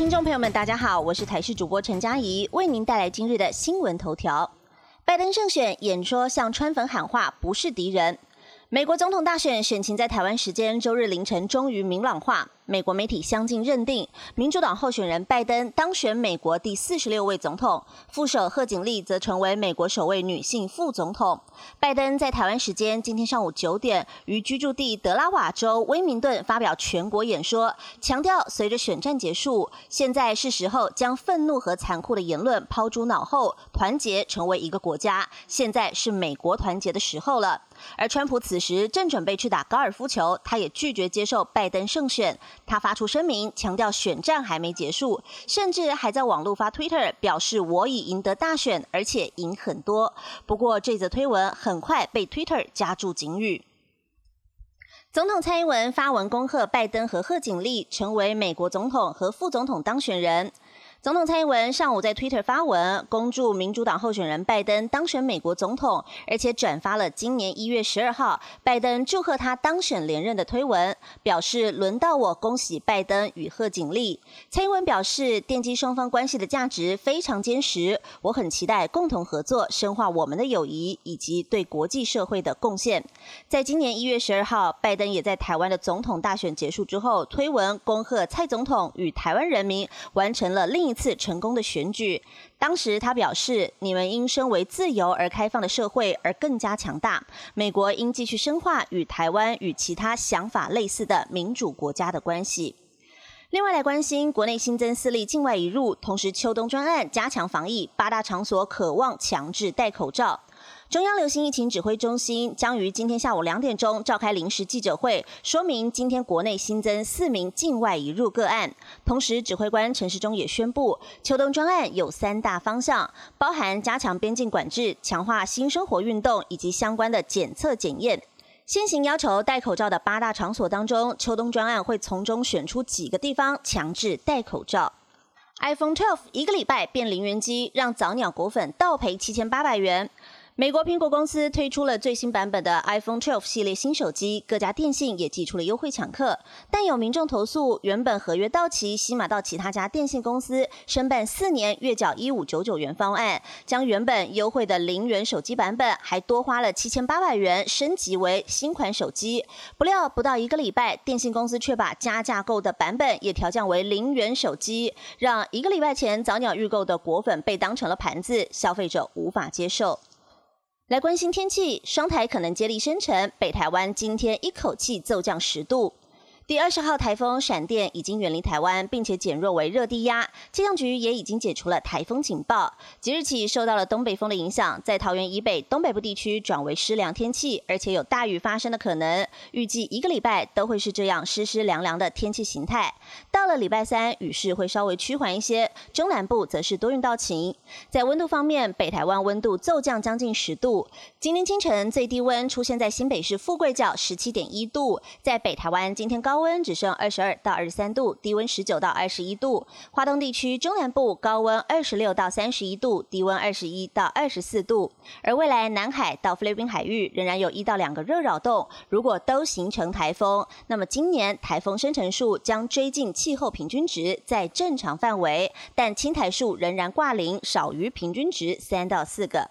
听众朋友们，大家好，我是台视主播陈佳怡，为您带来今日的新闻头条。拜登胜选，演说向川粉喊话，不是敌人。美国总统大选选情在台湾时间周日凌晨终于明朗化。美国媒体相继认定，民主党候选人拜登当选美国第四十六位总统，副手贺锦丽则成为美国首位女性副总统。拜登在台湾时间今天上午九点，于居住地德拉瓦州威明顿发表全国演说，强调随着选战结束，现在是时候将愤怒和残酷的言论抛诸脑后，团结成为一个国家。现在是美国团结的时候了。而川普此时正准备去打高尔夫球，他也拒绝接受拜登胜选。他发出声明，强调选战还没结束，甚至还在网络发 Twitter 表示我已赢得大选，而且赢很多。不过这则推文很快被 Twitter 加注警语。总统蔡英文发文恭贺拜登和贺锦丽成为美国总统和副总统当选人。总统蔡英文上午在 Twitter 发文，恭祝民主党候选人拜登当选美国总统，而且转发了今年一月十二号拜登祝贺他当选连任的推文，表示轮到我恭喜拜登与贺锦丽。蔡英文表示，奠基双方关系的价值非常坚实，我很期待共同合作，深化我们的友谊以及对国际社会的贡献。在今年一月十二号，拜登也在台湾的总统大选结束之后推文恭贺蔡总统与台湾人民完成了另。一次成功的选举，当时他表示：“你们因身为自由而开放的社会而更加强大。美国应继续深化与台湾与其他想法类似的民主国家的关系。”另外来关心国内新增四例境外移入，同时秋冬专案加强防疫，八大场所渴望强制戴口罩。中央流行疫情指挥中心将于今天下午两点钟召开临时记者会，说明今天国内新增四名境外移入个案。同时，指挥官陈时中也宣布，秋冬专案有三大方向，包含加强边境管制、强化新生活运动以及相关的检测检验。先行要求戴口罩的八大场所当中，秋冬专案会从中选出几个地方强制戴口罩。iPhone 12一个礼拜变零元机，让早鸟果粉倒赔七千八百元。美国苹果公司推出了最新版本的 iPhone 12系列新手机，各家电信也寄出了优惠抢客。但有民众投诉，原本合约到期，西马到其他家电信公司申办四年月缴一五九九元方案，将原本优惠的零元手机版本还多花了七千八百元升级为新款手机。不料不到一个礼拜，电信公司却把加价购的版本也调降为零元手机，让一个礼拜前早鸟预购的果粉被当成了盘子，消费者无法接受。来关心天气，双台可能接力生成，北台湾今天一口气骤降十度。第二十号台风闪电已经远离台湾，并且减弱为热低压。气象局也已经解除了台风警报。即日起受到了东北风的影响，在桃园以北、东北部地区转为湿凉天气，而且有大雨发生的可能。预计一个礼拜都会是这样湿湿凉凉的天气形态。到了礼拜三，雨势会稍微趋缓一些，中南部则是多云到晴。在温度方面，北台湾温度骤降将近十度。今天清晨最低温出现在新北市富贵角十七点一度，在北台湾今天高。高温只剩二十二到二十三度，低温十九到二十一度。华东地区中南部高温二十六到三十一度，低温二十一到二十四度。而未来南海到菲律宾海域仍然有一到两个热扰动，如果都形成台风，那么今年台风生成数将追近气候平均值，在正常范围，但青台数仍然挂零，少于平均值三到四个。